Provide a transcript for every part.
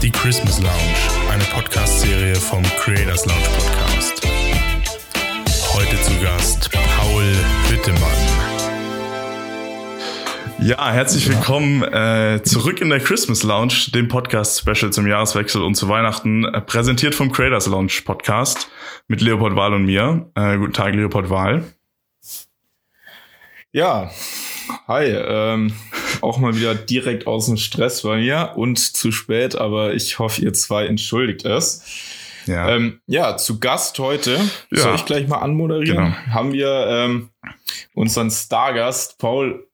Die Christmas Lounge, eine Podcast-Serie vom Creators Lounge Podcast. Heute zu Gast Paul Hüttemann. Ja, herzlich willkommen äh, zurück in der Christmas Lounge, dem Podcast-Special zum Jahreswechsel und zu Weihnachten, äh, präsentiert vom Creators Lounge Podcast mit Leopold Wahl und mir. Äh, guten Tag, Leopold Wahl. Ja, hi. Ähm, auch mal wieder direkt aus dem Stress bei mir und zu spät, aber ich hoffe, ihr zwei entschuldigt es. Ja, ähm, ja zu Gast heute, ja. soll ich gleich mal anmoderieren, genau. haben wir ähm, unseren Stargast Paul,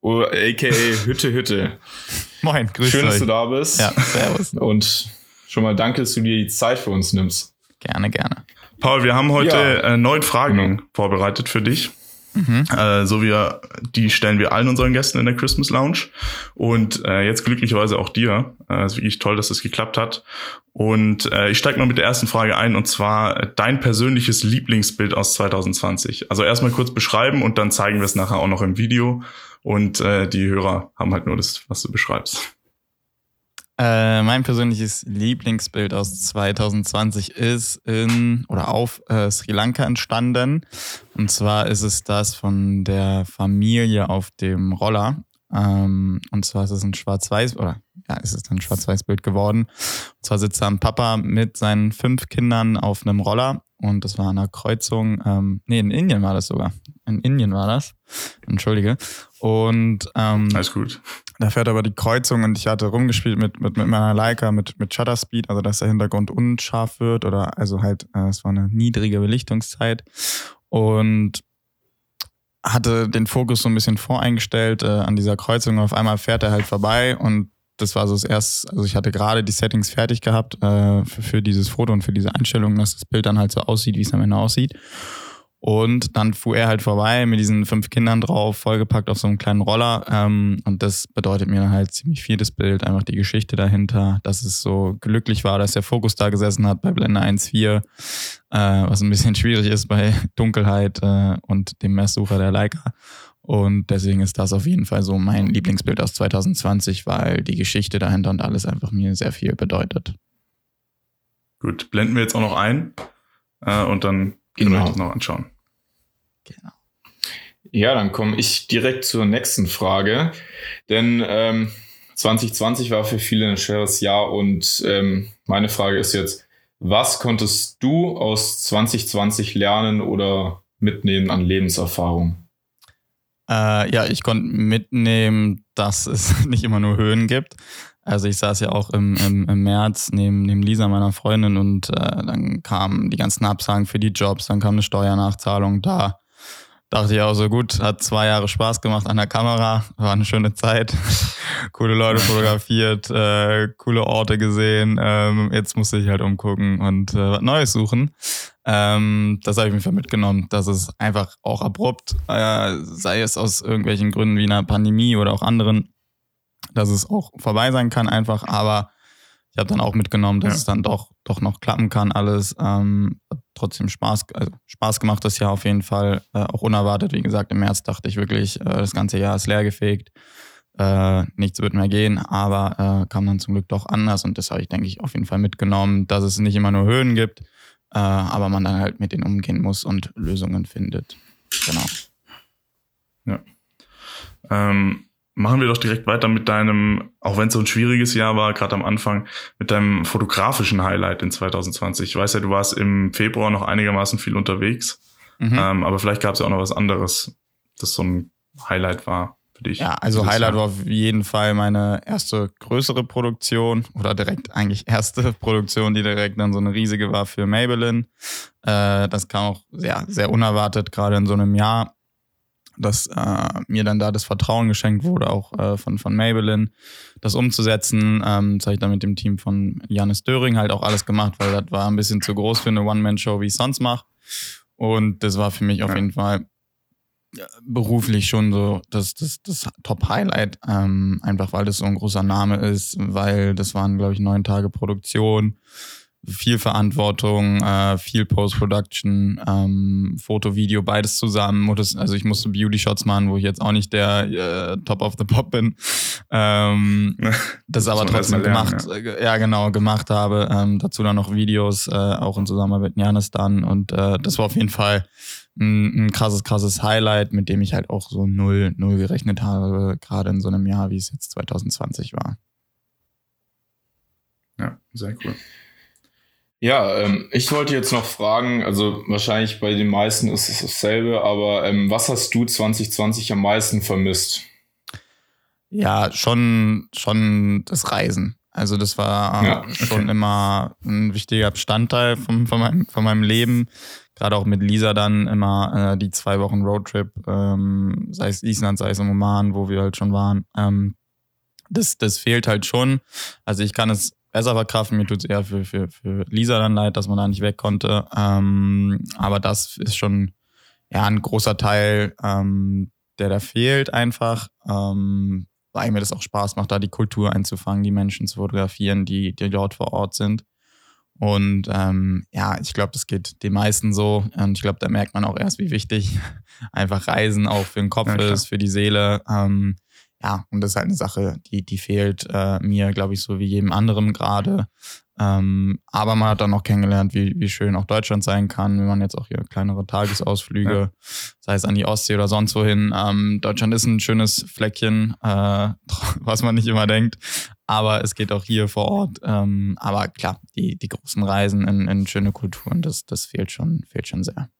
oh, aka Hütte Hütte. Moin, grüß Schön, euch. dass du da bist. Ja, servus. Und schon mal danke, dass du dir die Zeit für uns nimmst. Gerne, gerne. Paul, wir haben heute ja. äh, neun Fragen genau. vorbereitet für dich. Mhm. Äh, so wie die stellen wir allen unseren Gästen in der Christmas Lounge und äh, jetzt glücklicherweise auch dir. Äh, ist wirklich toll, dass das geklappt hat. Und äh, ich steige mal mit der ersten Frage ein und zwar äh, dein persönliches Lieblingsbild aus 2020. Also erstmal kurz beschreiben und dann zeigen wir es nachher auch noch im Video und äh, die Hörer haben halt nur das, was du beschreibst. Äh, mein persönliches Lieblingsbild aus 2020 ist in oder auf äh, Sri Lanka entstanden. Und zwar ist es das von der Familie auf dem Roller. Ähm, und zwar ist es ein Schwarz-Weiß oder ja, ist es ein Schwarz-Weiß-Bild geworden. Und zwar sitzt da ein Papa mit seinen fünf Kindern auf einem Roller und das war an einer Kreuzung, ähm, nee, in Indien war das sogar. In Indien war das. Entschuldige. Und ähm, alles gut. Da fährt aber die Kreuzung und ich hatte rumgespielt mit, mit, mit meiner Leica, mit, mit Shutter Speed, also dass der Hintergrund unscharf wird oder also halt, äh, es war eine niedrige Belichtungszeit und hatte den Fokus so ein bisschen voreingestellt äh, an dieser Kreuzung. Auf einmal fährt er halt vorbei und das war so das erste, also ich hatte gerade die Settings fertig gehabt äh, für, für dieses Foto und für diese Einstellung, dass das Bild dann halt so aussieht, wie es am Ende aussieht. Und dann fuhr er halt vorbei mit diesen fünf Kindern drauf, vollgepackt auf so einem kleinen Roller. Ähm, und das bedeutet mir halt ziemlich viel das Bild, einfach die Geschichte dahinter, dass es so glücklich war, dass der Fokus da gesessen hat bei Blende 1.4, äh, was ein bisschen schwierig ist bei Dunkelheit äh, und dem Messsucher der Leica. Und deswegen ist das auf jeden Fall so mein Lieblingsbild aus 2020, weil die Geschichte dahinter und alles einfach mir sehr viel bedeutet. Gut, blenden wir jetzt auch noch ein äh, und dann Genau. Wir uns noch anschauen. Genau. Ja, dann komme ich direkt zur nächsten Frage. Denn ähm, 2020 war für viele ein schweres Jahr und ähm, meine Frage ist jetzt, was konntest du aus 2020 lernen oder mitnehmen an Lebenserfahrung? Äh, ja, ich konnte mitnehmen, dass es nicht immer nur Höhen gibt. Also ich saß ja auch im, im, im März neben, neben Lisa, meiner Freundin, und äh, dann kamen die ganzen Absagen für die Jobs, dann kam eine Steuernachzahlung. Da dachte ich auch so, gut, hat zwei Jahre Spaß gemacht an der Kamera, war eine schöne Zeit, coole Leute fotografiert, äh, coole Orte gesehen. Ähm, jetzt musste ich halt umgucken und äh, was Neues suchen. Ähm, das habe ich mir mitgenommen, dass es einfach auch abrupt, äh, sei es aus irgendwelchen Gründen wie einer Pandemie oder auch anderen, dass es auch vorbei sein kann einfach, aber habe dann auch mitgenommen, dass ja. es dann doch, doch noch klappen kann alles. Ähm, trotzdem Spaß, also Spaß gemacht das Jahr auf jeden Fall, äh, auch unerwartet. Wie gesagt, im März dachte ich wirklich, äh, das ganze Jahr ist leergefegt, äh, nichts wird mehr gehen, aber äh, kam dann zum Glück doch anders und das habe ich, denke ich, auf jeden Fall mitgenommen, dass es nicht immer nur Höhen gibt, äh, aber man dann halt mit denen umgehen muss und Lösungen findet. Genau. Ja. Ähm Machen wir doch direkt weiter mit deinem, auch wenn es so ein schwieriges Jahr war, gerade am Anfang, mit deinem fotografischen Highlight in 2020. Ich weiß ja, du warst im Februar noch einigermaßen viel unterwegs, mhm. ähm, aber vielleicht gab es ja auch noch was anderes, das so ein Highlight war für dich. Ja, also Highlight Jahr. war auf jeden Fall meine erste größere Produktion oder direkt eigentlich erste Produktion, die direkt dann so eine riesige war für Maybelline. Äh, das kam auch sehr, sehr unerwartet, gerade in so einem Jahr dass äh, mir dann da das Vertrauen geschenkt wurde, auch äh, von, von Maybelline, das umzusetzen. Ähm, das habe ich dann mit dem Team von Janis Döring halt auch alles gemacht, weil das war ein bisschen zu groß für eine One-Man-Show, wie ich sonst mache. Und das war für mich auf jeden Fall beruflich schon so das, das, das Top-Highlight, ähm, einfach weil das so ein großer Name ist, weil das waren, glaube ich, neun Tage Produktion viel Verantwortung, äh, viel Post-Production, ähm, Foto, Video, beides zusammen. Also ich musste Beauty-Shots machen, wo ich jetzt auch nicht der äh, Top of the Pop bin. Ähm, das aber trotzdem gemacht, lernen, ja. Äh, ja. genau, gemacht habe. Ähm, dazu dann noch Videos, äh, auch in Zusammenarbeit mit Janis dann. Und äh, das war auf jeden Fall ein, ein krasses, krasses Highlight, mit dem ich halt auch so null, null gerechnet habe, gerade in so einem Jahr, wie es jetzt 2020 war. Ja, sehr cool. Ja, ähm, ich wollte jetzt noch fragen, also wahrscheinlich bei den meisten ist es dasselbe, aber ähm, was hast du 2020 am meisten vermisst? Ja, schon, schon das Reisen. Also das war ja, okay. schon immer ein wichtiger Bestandteil von, von, meinem, von meinem Leben. Gerade auch mit Lisa dann immer äh, die zwei Wochen Roadtrip, ähm, sei es Island, sei es im Oman, wo wir halt schon waren. Ähm, das, das fehlt halt schon. Also ich kann es besser verkraften. Mir tut es eher für, für, für Lisa dann leid, dass man da nicht weg konnte. Ähm, aber das ist schon ja ein großer Teil, ähm, der da fehlt einfach. Ähm, weil mir das auch Spaß macht, da die Kultur einzufangen, die Menschen zu fotografieren, die, die dort vor Ort sind. Und ähm, ja, ich glaube, das geht den meisten so. Und ich glaube, da merkt man auch erst, wie wichtig einfach Reisen auch für den Kopf ja, ist, für die Seele. Ähm, ja, und das ist halt eine Sache, die, die fehlt äh, mir, glaube ich, so wie jedem anderen gerade. Ähm, aber man hat dann auch kennengelernt, wie, wie schön auch Deutschland sein kann, wenn man jetzt auch hier kleinere Tagesausflüge, ja. sei es an die Ostsee oder sonst wohin. Ähm, Deutschland ist ein schönes Fleckchen, äh, was man nicht immer denkt. Aber es geht auch hier vor Ort. Ähm, aber klar, die, die großen Reisen in, in schöne Kulturen, das, das fehlt schon, fehlt schon sehr.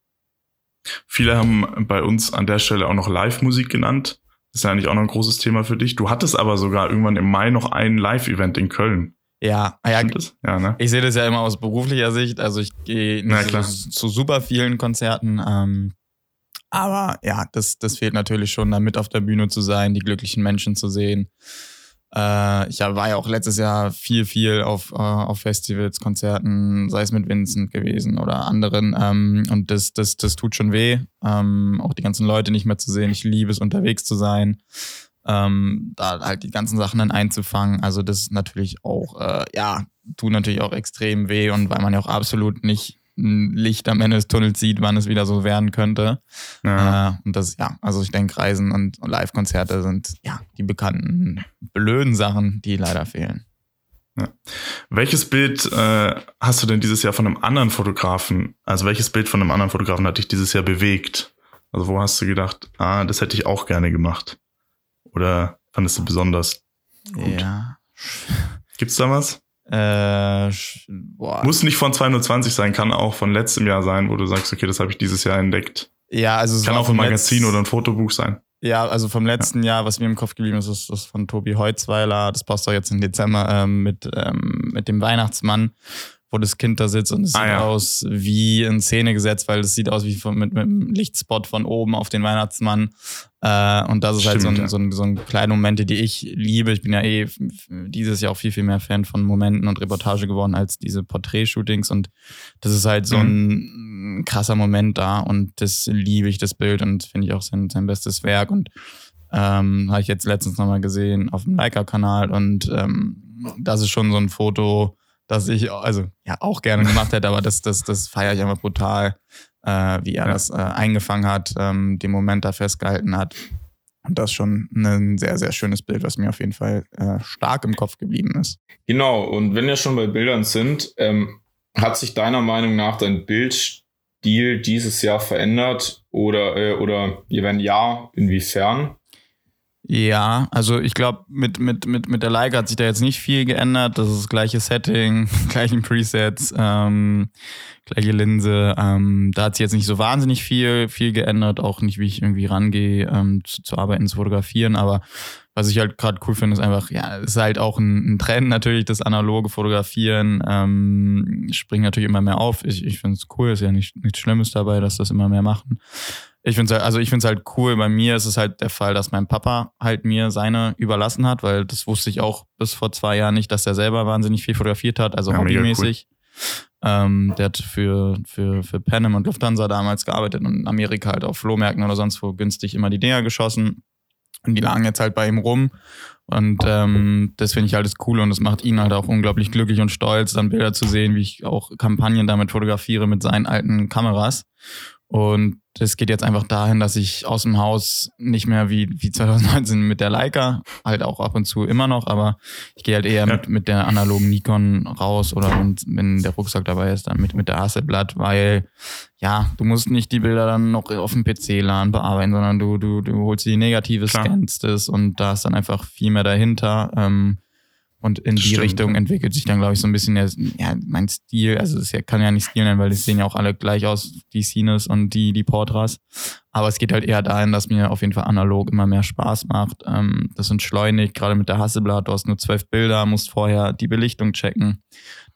Viele haben bei uns an der Stelle auch noch Live-Musik genannt. Das ist ja eigentlich auch noch ein großes Thema für dich. Du hattest aber sogar irgendwann im Mai noch ein Live-Event in Köln. Ja, ja, ja ne? ich sehe das ja immer aus beruflicher Sicht. Also ich gehe nicht zu, zu, super vielen Konzerten. Ähm, aber ja, das, das fehlt natürlich schon, da mit auf der Bühne zu sein, die glücklichen Menschen zu sehen. Äh, ich war ja auch letztes Jahr viel, viel auf, äh, auf Festivals, Konzerten, sei es mit Vincent gewesen oder anderen. Ähm, und das, das, das tut schon weh, ähm, auch die ganzen Leute nicht mehr zu sehen. Ich liebe es, unterwegs zu sein. Ähm, da halt die ganzen Sachen dann einzufangen. Also das ist natürlich auch, äh, ja, tut natürlich auch extrem weh und weil man ja auch absolut nicht ein Licht am Ende des Tunnels sieht, wann es wieder so werden könnte. Ja. Äh, und das, ja, also ich denke, Reisen und Live-Konzerte sind ja die bekannten blöden Sachen, die leider fehlen. Ja. Welches Bild äh, hast du denn dieses Jahr von einem anderen Fotografen, also welches Bild von einem anderen Fotografen hat dich dieses Jahr bewegt? Also wo hast du gedacht, ah, das hätte ich auch gerne gemacht? Oder fandest du besonders gut? Ja. Gibt's da was? Äh, boah. Muss nicht von 220 sein, kann auch von letztem Jahr sein, wo du sagst, okay, das habe ich dieses Jahr entdeckt. Ja, also es kann auch ein Magazin oder ein Fotobuch sein. Ja, also vom letzten ja. Jahr, was mir im Kopf geblieben ist, ist das von Tobi Heuzweiler. Das passt doch jetzt im Dezember ähm, mit, ähm, mit dem Weihnachtsmann, wo das Kind da sitzt und es ah, sieht ja. aus wie in Szene gesetzt, weil es sieht aus wie von, mit, mit einem Lichtspot von oben auf den Weihnachtsmann. Äh, und das ist Stimmt, halt so ein, ja. so, ein, so ein kleine Momente, die ich liebe. Ich bin ja eh dieses Jahr auch viel, viel mehr Fan von Momenten und Reportage geworden als diese Porträt-Shootings. Und das ist halt so mhm. ein krasser Moment da. Und das liebe ich, das Bild. Und finde ich auch sein, sein bestes Werk. Und ähm, habe ich jetzt letztens nochmal gesehen auf dem Leica-Kanal. Und ähm, das ist schon so ein Foto, das ich also ja auch gerne gemacht hätte, aber das, das, das feiere ich einfach brutal äh, wie er ja. das äh, eingefangen hat, ähm, den Moment da festgehalten hat. Und das ist schon ein sehr, sehr schönes Bild, was mir auf jeden Fall äh, stark im Kopf geblieben ist. Genau, und wenn wir schon bei Bildern sind, ähm, hat sich deiner Meinung nach dein Bildstil dieses Jahr verändert oder, äh, oder wenn ja, inwiefern? Ja, also ich glaube, mit, mit, mit, mit der Leica hat sich da jetzt nicht viel geändert. Das ist das gleiche Setting, gleichen Presets, ähm, gleiche Linse. Ähm, da hat sich jetzt nicht so wahnsinnig viel, viel geändert, auch nicht, wie ich irgendwie rangehe, ähm, zu, zu arbeiten, zu fotografieren. Aber was ich halt gerade cool finde, ist einfach, ja, es ist halt auch ein, ein Trend natürlich, das analoge Fotografieren. Ähm, springt natürlich immer mehr auf. Ich, ich finde es cool, ist ja nicht, nichts Schlimmes dabei, dass das immer mehr machen. Ich finde halt, also ich finde es halt cool. Bei mir ist es halt der Fall, dass mein Papa halt mir seine überlassen hat, weil das wusste ich auch bis vor zwei Jahren nicht, dass er selber wahnsinnig viel fotografiert hat, also ja, hobbymäßig. Cool. Ähm, der hat für, für, für Panem und Lufthansa damals gearbeitet und in Amerika halt auf Flohmärkten oder sonst wo günstig immer die Dinger geschossen. Und die lagen jetzt halt bei ihm rum. Und ähm, das finde ich halt das Coole und das macht ihn halt auch unglaublich glücklich und stolz, dann Bilder zu sehen, wie ich auch Kampagnen damit fotografiere mit seinen alten Kameras. Und es geht jetzt einfach dahin, dass ich aus dem Haus nicht mehr wie, wie 2019 mit der Leica, halt auch ab und zu immer noch, aber ich gehe halt eher ja. mit, mit der analogen Nikon raus oder wenn, wenn der Rucksack dabei ist, dann mit, mit der Hasselblatt, weil ja, du musst nicht die Bilder dann noch auf dem PC laden, bearbeiten, sondern du, du, du holst die negative, Klar. scannst es und da ist dann einfach viel mehr dahinter. Ähm, und in das die stimmt. Richtung entwickelt sich dann, glaube ich, so ein bisschen der, ja, mein Stil. Also es kann ja nicht Stil nennen, weil die sehen ja auch alle gleich aus, die Cines und die, die Portras. Aber es geht halt eher dahin, dass mir auf jeden Fall analog immer mehr Spaß macht. Ähm, das entschleunigt, gerade mit der Hasselblatt, du hast nur zwölf Bilder, musst vorher die Belichtung checken.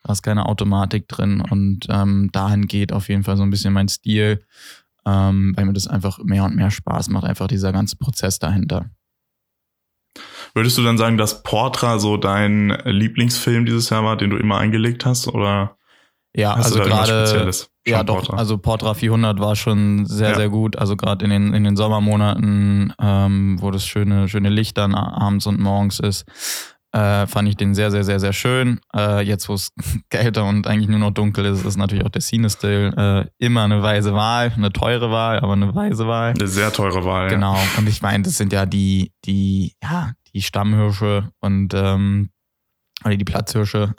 Da ist keine Automatik drin und ähm, dahin geht auf jeden Fall so ein bisschen mein Stil, ähm, weil mir das einfach mehr und mehr Spaß macht, einfach dieser ganze Prozess dahinter. Würdest du dann sagen, dass Portra so dein Lieblingsfilm dieses Jahr war, den du immer eingelegt hast? Oder ja, also gerade ja doch, Portra? also Portra 400 war schon sehr ja. sehr gut. Also gerade in den in den Sommermonaten, ähm, wo das schöne schöne Licht dann abends und morgens ist, äh, fand ich den sehr sehr sehr sehr schön. Äh, jetzt wo es kälter und eigentlich nur noch dunkel ist, ist natürlich auch der Cine-Still äh, immer eine weise Wahl, eine teure Wahl, aber eine weise Wahl. Eine sehr teure Wahl. Genau. Ja. Und ich meine, das sind ja die die ja die Stammhirsche und ähm, oder die Platzhirsche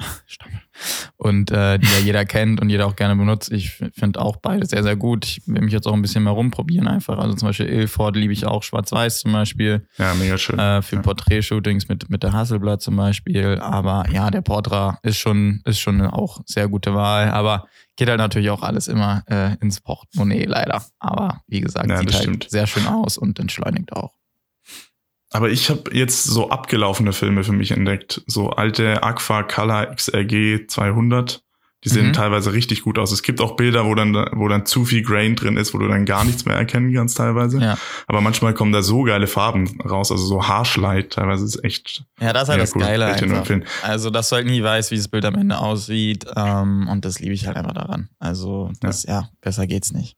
und äh, die ja jeder kennt und jeder auch gerne benutzt. Ich finde auch beide sehr, sehr gut. Ich will mich jetzt auch ein bisschen mehr rumprobieren einfach. Also zum Beispiel Ilford liebe ich auch, Schwarz-Weiß zum Beispiel. Ja, mega schön. Äh, für ja. Porträtshootings mit, mit der Hasselblatt zum Beispiel. Aber ja, der Portra ist schon, ist schon auch sehr gute Wahl. Aber geht halt natürlich auch alles immer äh, ins Portemonnaie leider. Aber wie gesagt, ja, sieht halt stimmt. sehr schön aus und entschleunigt auch. Aber ich habe jetzt so abgelaufene Filme für mich entdeckt. So alte Agfa Color XRG 200. Die sehen mhm. teilweise richtig gut aus. Es gibt auch Bilder, wo dann, wo dann zu viel Grain drin ist, wo du dann gar nichts mehr erkennen kannst teilweise. Ja. Aber manchmal kommen da so geile Farben raus, also so Harshlight teilweise ist echt. Ja, das ist halt das cool. Geile einfach. Also, dass du halt nie weißt, wie das Bild am Ende aussieht. Ähm, und das liebe ich halt einfach daran. Also, das, ja, ja besser geht's nicht.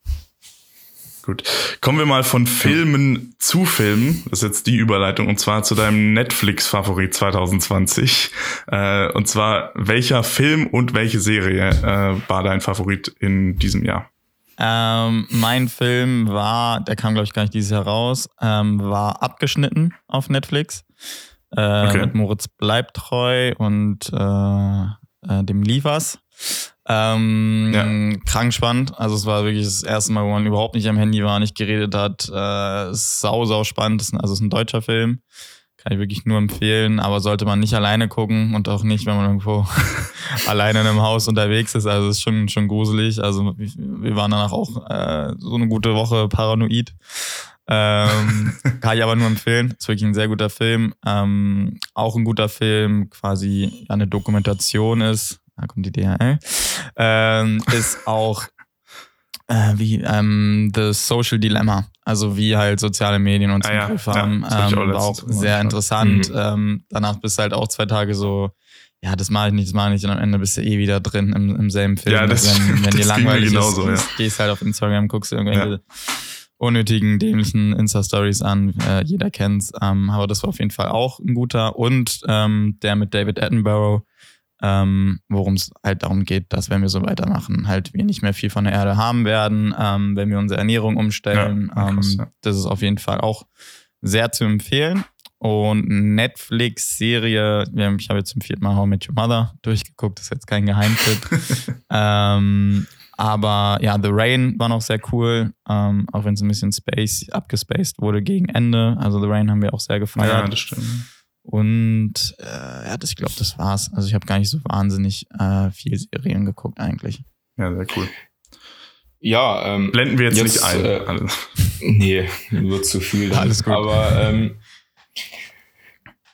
Gut. Kommen wir mal von Filmen zu Filmen. Das ist jetzt die Überleitung. Und zwar zu deinem Netflix-Favorit 2020. Äh, und zwar, welcher Film und welche Serie äh, war dein Favorit in diesem Jahr? Ähm, mein Film war, der kam glaube ich gar nicht dieses Jahr raus, ähm, war abgeschnitten auf Netflix. Äh, okay. Mit Moritz Bleibtreu und äh, äh, dem Liefers. Ähm, ja. Krank spannend. Also es war wirklich das erste Mal, wo man überhaupt nicht am Handy war, nicht geredet hat. Äh, sau, sau spannend. Also es ist ein deutscher Film. Kann ich wirklich nur empfehlen. Aber sollte man nicht alleine gucken und auch nicht, wenn man irgendwo alleine in einem Haus unterwegs ist. Also es ist schon, schon gruselig. Also wir waren danach auch äh, so eine gute Woche paranoid. ähm, kann ich aber nur empfehlen. Ist wirklich ein sehr guter Film. Ähm, auch ein guter Film, quasi eine Dokumentation ist da kommt die DHL, ähm, ist auch äh, wie ähm, The Social Dilemma, also wie halt soziale Medien uns ah, im ja, Griff haben, ja, ähm, war auch sehr interessant. Mhm. Ähm, danach bist du halt auch zwei Tage so, ja, das mache ich nicht, das mache ich nicht und am Ende bist du eh wieder drin im, im selben Film. Ja, das, wenn, wenn das dir langweilig genauso, ist, ja. gehst halt auf Instagram, guckst irgendwelche ja. unnötigen, dämlichen Insta-Stories an, äh, jeder kennt's, ähm, aber das war auf jeden Fall auch ein guter und ähm, der mit David Attenborough, ähm, worum es halt darum geht, dass wenn wir so weitermachen, halt wir nicht mehr viel von der Erde haben werden, ähm, wenn wir unsere Ernährung umstellen. Ja, krass, ähm, ja. Das ist auf jeden Fall auch sehr zu empfehlen. Und Netflix-Serie, ich habe jetzt zum vierten Mal How I Met Your Mother durchgeguckt, das ist jetzt kein Geheimtipp. ähm, aber ja, The Rain war noch sehr cool, ähm, auch wenn es ein bisschen space abgespaced wurde gegen Ende. Also The Rain haben wir auch sehr gefeiert. Ja, das stimmt. Und äh, ja, das, ich glaube, das war's. Also ich habe gar nicht so wahnsinnig äh, viel Serien geguckt eigentlich. Ja, sehr cool. Ja, ähm, blenden wir jetzt, jetzt nicht ein. Äh, nee, wird zu viel. Dann. Alles gut. Aber ähm,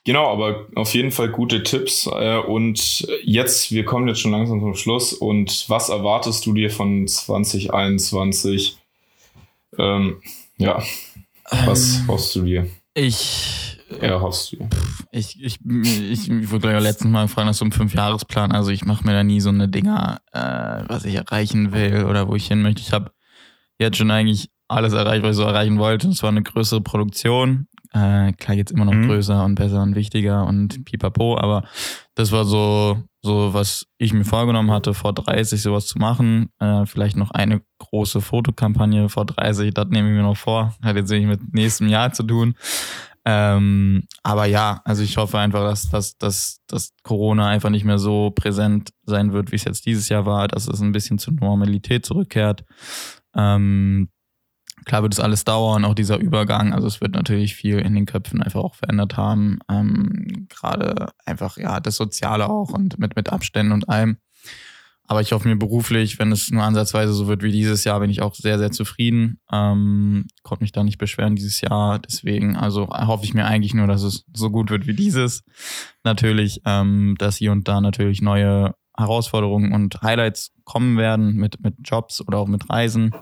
genau, aber auf jeden Fall gute Tipps. Äh, und jetzt, wir kommen jetzt schon langsam zum Schluss. Und was erwartest du dir von 2021? Ähm, ja, was ähm, hoffst du dir? Ich erhoffst du? Ich, ich, ich, ich wurde gleich letztens mal gefragt nach so einem Fünfjahresplan. Also ich mache mir da nie so eine Dinger, äh, was ich erreichen will oder wo ich hin möchte. Ich habe jetzt schon eigentlich alles erreicht, was ich so erreichen wollte. Und zwar eine größere Produktion. Äh, klar geht's immer noch mhm. größer und besser und wichtiger und pipapo, aber das war so, so was ich mir vorgenommen hatte, vor 30 sowas zu machen. Äh, vielleicht noch eine große Fotokampagne vor 30, das nehme ich mir noch vor. Hat jetzt nicht mit nächstem Jahr zu tun. Ähm, aber ja, also ich hoffe einfach, dass, dass, dass, dass Corona einfach nicht mehr so präsent sein wird, wie es jetzt dieses Jahr war, dass es ein bisschen zur Normalität zurückkehrt. Ähm, klar wird es alles dauern, auch dieser Übergang. Also es wird natürlich viel in den Köpfen einfach auch verändert haben. Ähm, Gerade einfach, ja, das Soziale auch und mit, mit Abständen und allem. Aber ich hoffe mir beruflich, wenn es nur ansatzweise so wird wie dieses Jahr, bin ich auch sehr, sehr zufrieden. Ähm, konnte mich da nicht beschweren dieses Jahr. Deswegen, also hoffe ich mir eigentlich nur, dass es so gut wird wie dieses. Natürlich, ähm, dass hier und da natürlich neue Herausforderungen und Highlights kommen werden mit, mit Jobs oder auch mit Reisen.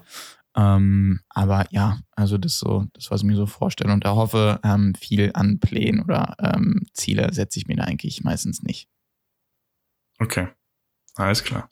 Ähm, aber ja, also das so, das was ich mir so vorstelle und erhoffe, ähm, viel an Plänen oder ähm, Ziele setze ich mir da eigentlich meistens nicht. Okay. Alles klar.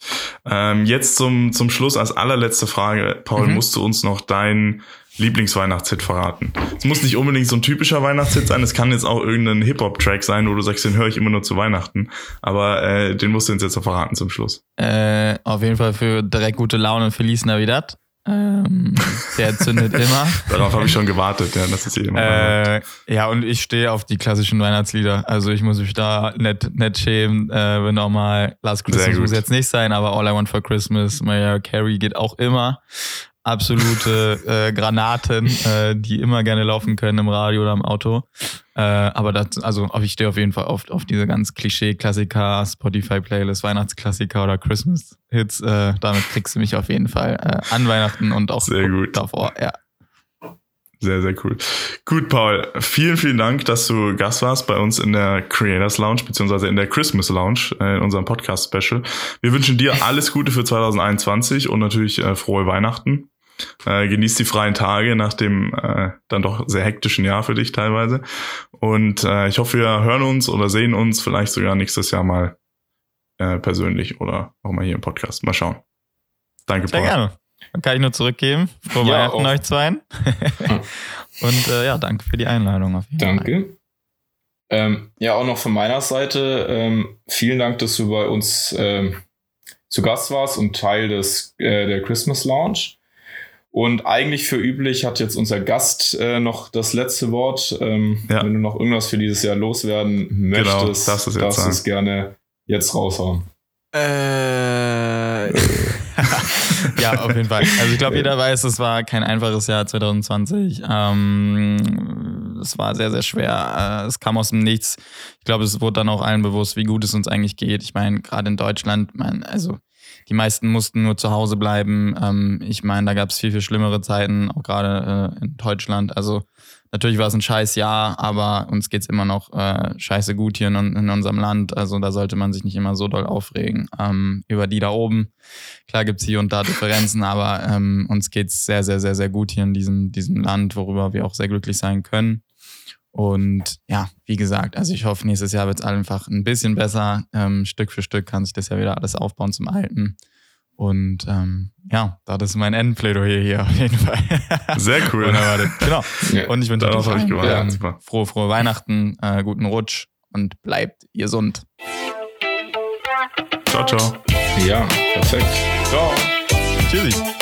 Ähm, jetzt zum, zum Schluss als allerletzte Frage. Paul, mhm. musst du uns noch deinen Lieblingsweihnachtshit verraten? Es muss nicht unbedingt so ein typischer Weihnachtshit sein. Es kann jetzt auch irgendein Hip-Hop-Track sein, wo du sagst, den höre ich immer nur zu Weihnachten. Aber äh, den musst du uns jetzt noch verraten zum Schluss. Äh, auf jeden Fall für direkt gute Laune Feliz Navidad. Ähm, der zündet immer. Darauf habe ich schon gewartet, ja, das ist eh immer. Äh, ja, und ich stehe auf die klassischen Weihnachtslieder. Also ich muss mich da nicht, nicht schämen, äh, wenn auch mal Last Christmas muss jetzt nicht sein, aber All I Want for Christmas, Mariah Carey geht auch immer absolute äh, Granaten, äh, die immer gerne laufen können im Radio oder im Auto. Äh, aber das, also ich stehe auf jeden Fall oft auf diese ganz Klischee-Klassiker, Spotify-Playlist, Weihnachtsklassiker oder Christmas-Hits. Äh, damit kriegst du mich auf jeden Fall äh, an Weihnachten und auch Sehr gut. davor, ja. Sehr, sehr cool. Gut, Paul, vielen, vielen Dank, dass du Gast warst bei uns in der Creators Lounge, beziehungsweise in der Christmas Lounge, äh, in unserem Podcast-Special. Wir wünschen dir alles Gute für 2021 und natürlich äh, frohe Weihnachten. Äh, genieß die freien Tage nach dem äh, dann doch sehr hektischen Jahr für dich teilweise. Und äh, ich hoffe, wir hören uns oder sehen uns vielleicht sogar nächstes Jahr mal äh, persönlich oder auch mal hier im Podcast. Mal schauen. Danke, Sehr Paul. gerne. Dann kann ich nur zurückgeben. Frohe ja, Weihnachten euch zweien. Und äh, ja, danke für die Einladung. Auf jeden danke. Ähm, ja, auch noch von meiner Seite. Ähm, vielen Dank, dass du bei uns ähm, zu Gast warst und Teil des, äh, der Christmas Lounge. Und eigentlich für üblich hat jetzt unser Gast äh, noch das letzte Wort. Ähm, ja. Wenn du noch irgendwas für dieses Jahr loswerden genau, möchtest, genau, darfst du es, es gerne jetzt raushauen. Äh, ja, auf jeden Fall. Also ich glaube, jeder weiß, es war kein einfaches Jahr 2020. Ähm, es war sehr, sehr schwer. Äh, es kam aus dem Nichts. Ich glaube, es wurde dann auch allen bewusst, wie gut es uns eigentlich geht. Ich meine, gerade in Deutschland, man, also die meisten mussten nur zu Hause bleiben. Ähm, ich meine, da gab es viel, viel schlimmere Zeiten, auch gerade äh, in Deutschland. Also natürlich war es ein scheiß Jahr, aber uns geht's immer noch äh, scheiße gut hier in, in, unserem Land. Also da sollte man sich nicht immer so doll aufregen ähm, über die da oben. Klar gibt's hier und da Differenzen, aber ähm, uns geht's sehr, sehr, sehr, sehr gut hier in diesem, diesem Land, worüber wir auch sehr glücklich sein können. Und ja, wie gesagt, also ich hoffe, nächstes Jahr wird es einfach ein bisschen besser. Ähm, Stück für Stück kann sich das ja wieder alles aufbauen zum Alten. Und ähm, ja, das ist mein Endplädoyer hier auf jeden Fall. Sehr cool. genau. Ja, und ich wünsche euch ähm, frohe, frohe Weihnachten, äh, guten Rutsch und bleibt gesund. Ciao, ciao. Ja, perfekt. Ciao. Tschüssi.